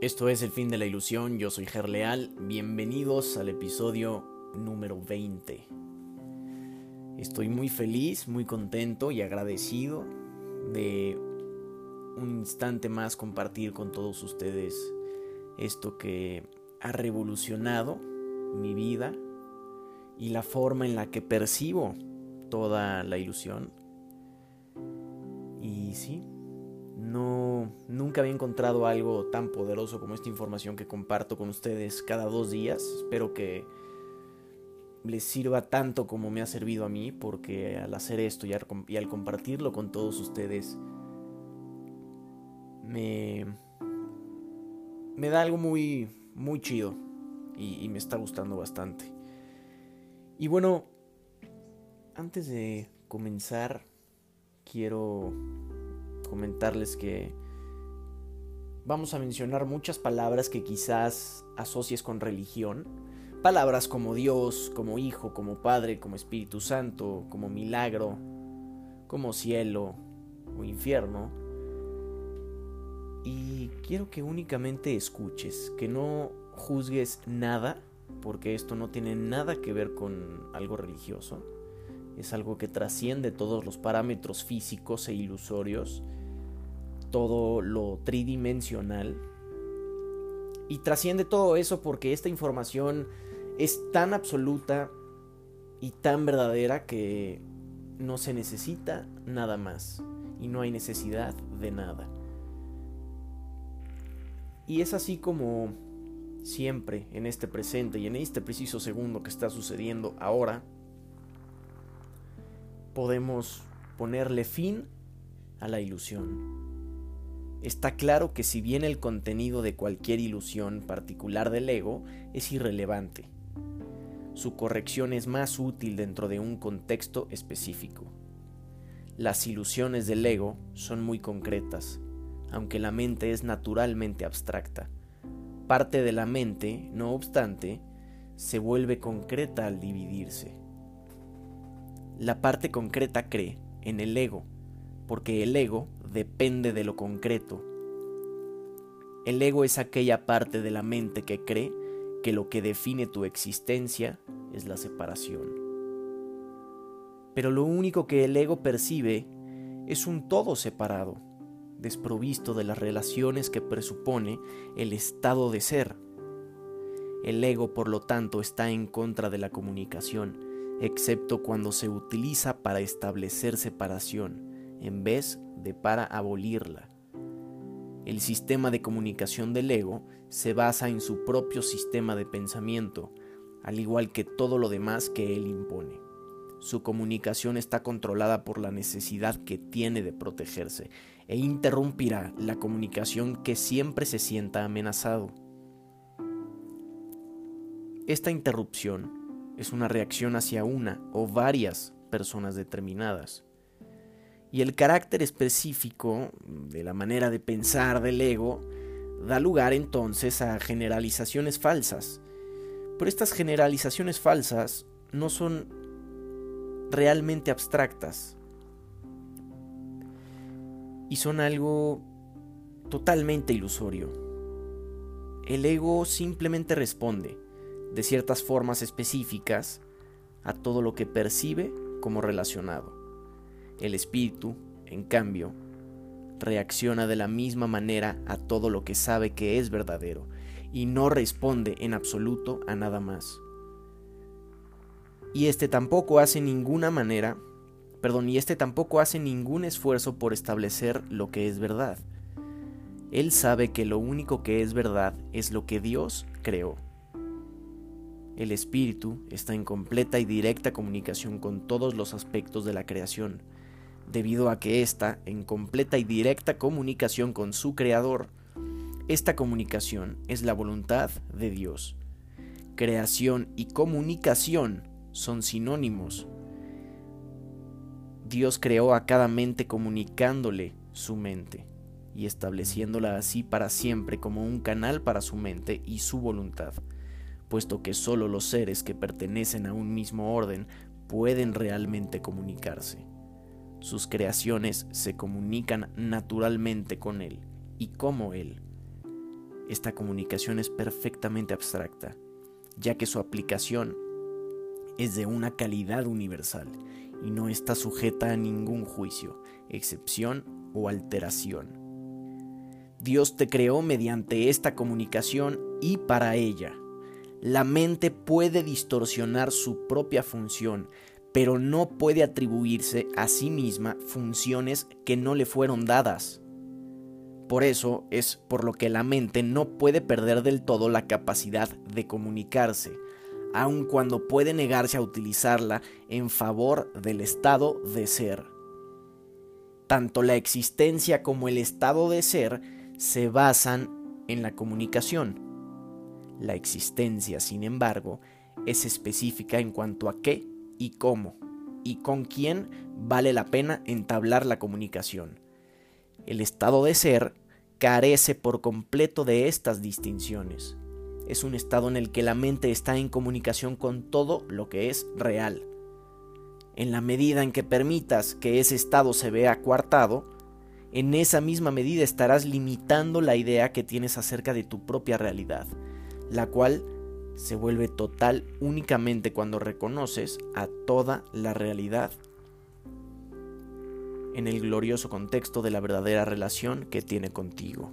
Esto es El fin de la ilusión, yo soy Gerleal, bienvenidos al episodio número 20. Estoy muy feliz, muy contento y agradecido de un instante más compartir con todos ustedes esto que ha revolucionado mi vida y la forma en la que percibo toda la ilusión. Y sí, no, nunca había encontrado algo tan poderoso como esta información que comparto con ustedes cada dos días. Espero que les sirva tanto como me ha servido a mí, porque al hacer esto y al, compartirlo con todos ustedes, me, me da algo muy, muy chido y, me está gustando bastante. Y bueno, antes de comenzar, quiero comentarles que vamos a mencionar muchas palabras que quizás asocies con religión. Palabras como Dios, como Hijo, como Padre, como Espíritu Santo, como milagro, como cielo o infierno. Y quiero que únicamente escuches, que no juzgues nada, porque esto no tiene nada que ver con algo religioso. Es algo que trasciende todos los parámetros físicos e ilusorios todo lo tridimensional. Y trasciende todo eso porque esta información es tan absoluta y tan verdadera que no se necesita nada más y no hay necesidad de nada. Y es así como siempre en este presente y en este preciso segundo que está sucediendo ahora, podemos ponerle fin a la ilusión. Está claro que si bien el contenido de cualquier ilusión particular del ego es irrelevante, su corrección es más útil dentro de un contexto específico. Las ilusiones del ego son muy concretas, aunque la mente es naturalmente abstracta. Parte de la mente, no obstante, se vuelve concreta al dividirse. La parte concreta cree en el ego, porque el ego depende de lo concreto. El ego es aquella parte de la mente que cree que lo que define tu existencia es la separación. Pero lo único que el ego percibe es un todo separado, desprovisto de las relaciones que presupone el estado de ser. El ego, por lo tanto, está en contra de la comunicación, excepto cuando se utiliza para establecer separación, en vez de para abolirla. El sistema de comunicación del ego se basa en su propio sistema de pensamiento, al igual que todo lo demás que él impone. Su comunicación está controlada por la necesidad que tiene de protegerse e interrumpirá la comunicación que siempre se sienta amenazado. Esta interrupción es una reacción hacia una o varias personas determinadas. Y el carácter específico de la manera de pensar del ego da lugar entonces a generalizaciones falsas. Pero estas generalizaciones falsas no son realmente abstractas. Y son algo totalmente ilusorio. El ego simplemente responde, de ciertas formas específicas, a todo lo que percibe como relacionado. El espíritu, en cambio, reacciona de la misma manera a todo lo que sabe que es verdadero y no responde en absoluto a nada más. Y este tampoco hace ninguna manera, perdón, y este tampoco hace ningún esfuerzo por establecer lo que es verdad. Él sabe que lo único que es verdad es lo que Dios creó. El espíritu está en completa y directa comunicación con todos los aspectos de la creación, debido a que está en completa y directa comunicación con su Creador. Esta comunicación es la voluntad de Dios. Creación y comunicación son sinónimos. Dios creó a cada mente comunicándole su mente y estableciéndola así para siempre como un canal para su mente y su voluntad, puesto que solo los seres que pertenecen a un mismo orden pueden realmente comunicarse. Sus creaciones se comunican naturalmente con Él y como Él. esta comunicación es perfectamente abstracta, ya que su aplicación es de una calidad universal y no está sujeta a ningún juicio, excepción o alteración. Dios te creó mediante esta comunicación y para ella. La mente puede distorsionar su propia función, pero no puede atribuirse a sí misma funciones que no le fueron dadas. Por eso es por lo que la mente no puede perder del todo la capacidad de comunicarse, aun cuando puede negarse a utilizarla en favor del estado de ser. Tanto la existencia como el estado de ser se basan en la comunicación. La existencia, sin embargo, es específica en cuanto a qué y cómo y con quién vale la pena entablar la comunicación. El estado de ser carece por completo de estas distinciones. Es un estado en el que la mente está en comunicación con todo lo que es real. En la medida en que permitas que ese estado se vea coartado, en esa misma medida estarás limitando la idea que tienes acerca de tu propia realidad, la cual se vuelve total únicamente cuando reconoces a toda la realidad en el glorioso contexto de la verdadera relación que tiene contigo.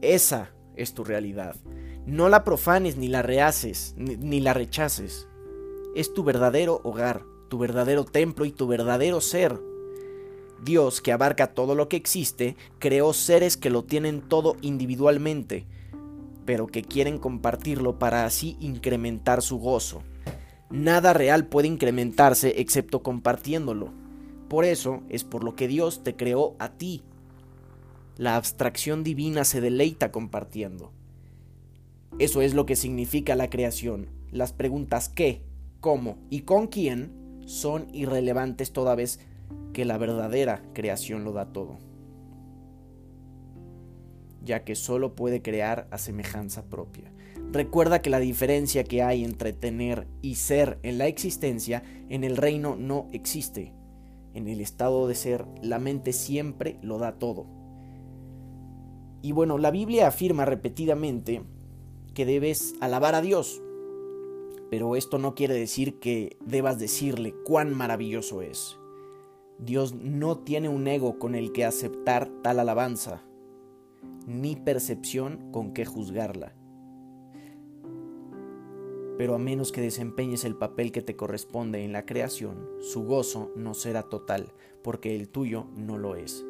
Esa es tu realidad. No la profanes ni la rehaces, ni, la rechaces. Es tu verdadero hogar, tu verdadero templo y tu verdadero ser. Dios, que abarca todo lo que existe, creó seres que lo tienen todo individualmente, pero que quieren compartirlo para así incrementar su gozo. Nada real puede incrementarse excepto compartiéndolo. Por eso es por lo que Dios te creó a ti. La abstracción divina se deleita compartiendo. Eso es lo que significa la creación. Las preguntas qué, cómo y con quién son irrelevantes toda vez que la verdadera creación lo da todo, ya que solo puede crear a semejanza propia. Recuerda que la diferencia que hay entre tener y ser en la existencia en el reino no existe en el estado de ser, la mente siempre lo da todo. Y bueno, la Biblia afirma repetidamente que debes alabar a Dios, pero esto no quiere decir que debas decirle cuán maravilloso es. Dios no tiene un ego con el que aceptar tal alabanza, ni percepción con que juzgarla pero a menos que desempeñes el papel que te corresponde en la creación, su gozo no será total, porque el tuyo no lo es.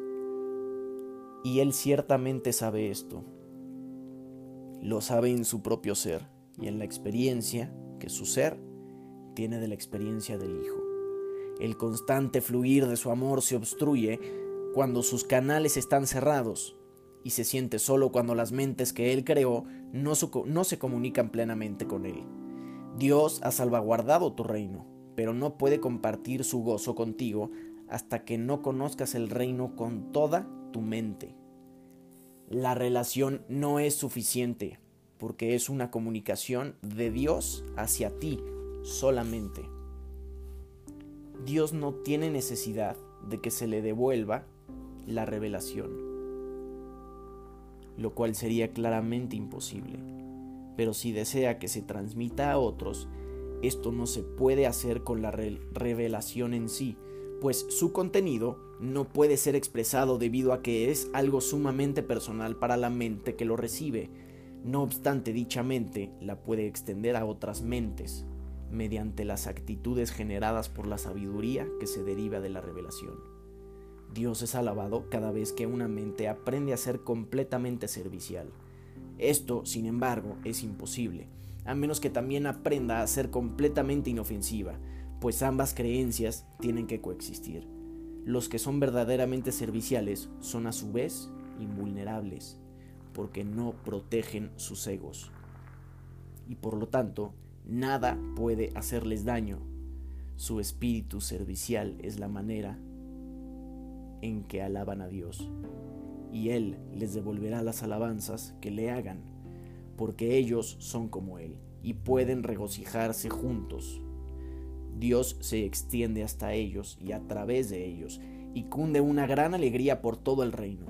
Y él ciertamente sabe esto. Lo sabe en su propio ser y en la experiencia que su ser tiene de la experiencia del Hijo. El constante fluir de su amor se obstruye cuando sus canales están cerrados y se siente solo cuando las mentes que Él creó no, no se comunican plenamente con Él. Dios ha salvaguardado tu reino, pero no puede compartir su gozo contigo hasta que no conozcas el reino con toda tu mente. La relación no es suficiente porque es una comunicación de Dios hacia ti solamente. Dios no tiene necesidad de que se le devuelva la revelación, lo cual sería claramente imposible pero si desea que se transmita a otros, esto no se puede hacer con la revelación en sí, pues su contenido no puede ser expresado debido a que es algo sumamente personal para la mente que lo recibe. No obstante, dicha mente la puede extender a otras mentes, mediante las actitudes generadas por la sabiduría que se deriva de la revelación. Dios es alabado cada vez que una mente aprende a ser completamente servicial. Esto, sin embargo, es imposible, a menos que también aprenda a ser completamente inofensiva, pues ambas creencias tienen que coexistir. Los que son verdaderamente serviciales son a su vez invulnerables, porque no protegen sus egos. Y por lo tanto, nada puede hacerles daño. Su espíritu servicial es la manera en que alaban a Dios y Él les devolverá las alabanzas que le hagan, porque ellos son como Él y pueden regocijarse juntos. Dios se extiende hasta ellos y a través de ellos, y cunde una gran alegría por todo el reino.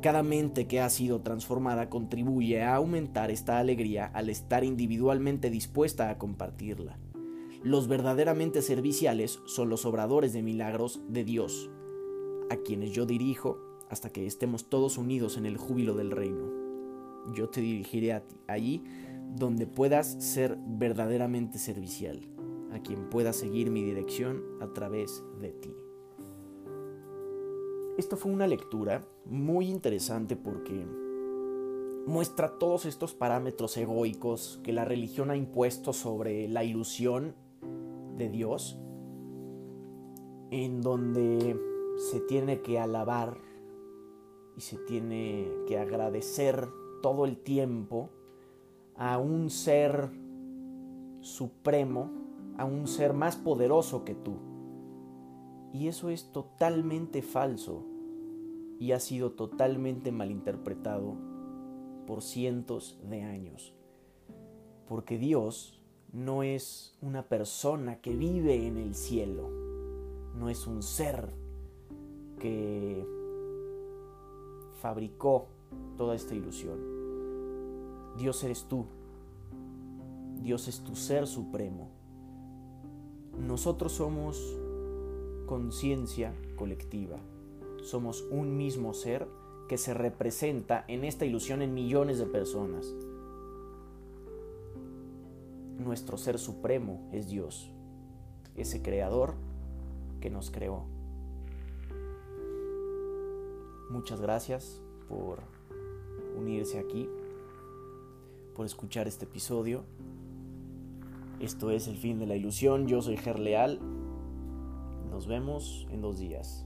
Cada mente que ha sido transformada contribuye a aumentar esta alegría al estar individualmente dispuesta a compartirla. Los verdaderamente serviciales son los obradores de milagros de Dios, a quienes yo dirijo hasta que estemos todos unidos en el júbilo del reino. Yo te dirigiré a ti, allí donde puedas ser verdaderamente servicial, a quien pueda seguir mi dirección a través de ti. Esto fue una lectura muy interesante porque muestra todos estos parámetros egoicos que la religión ha impuesto sobre la ilusión de Dios, en donde se tiene que alabar y se tiene que agradecer todo el tiempo a un ser supremo, a un ser más poderoso que tú. Y eso es totalmente falso y ha sido totalmente malinterpretado por cientos de años. Porque Dios no es una persona que vive en el cielo, no es un ser que fabricó toda esta ilusión. Dios eres tú. Dios es tu ser supremo. Nosotros somos conciencia colectiva. Somos un mismo ser que se representa en esta ilusión en millones de personas. Nuestro ser supremo es Dios, ese creador que nos creó. Muchas gracias por unirse aquí, por escuchar este episodio. Esto es El fin de la ilusión. Yo soy Ger Leal. Nos vemos en dos días.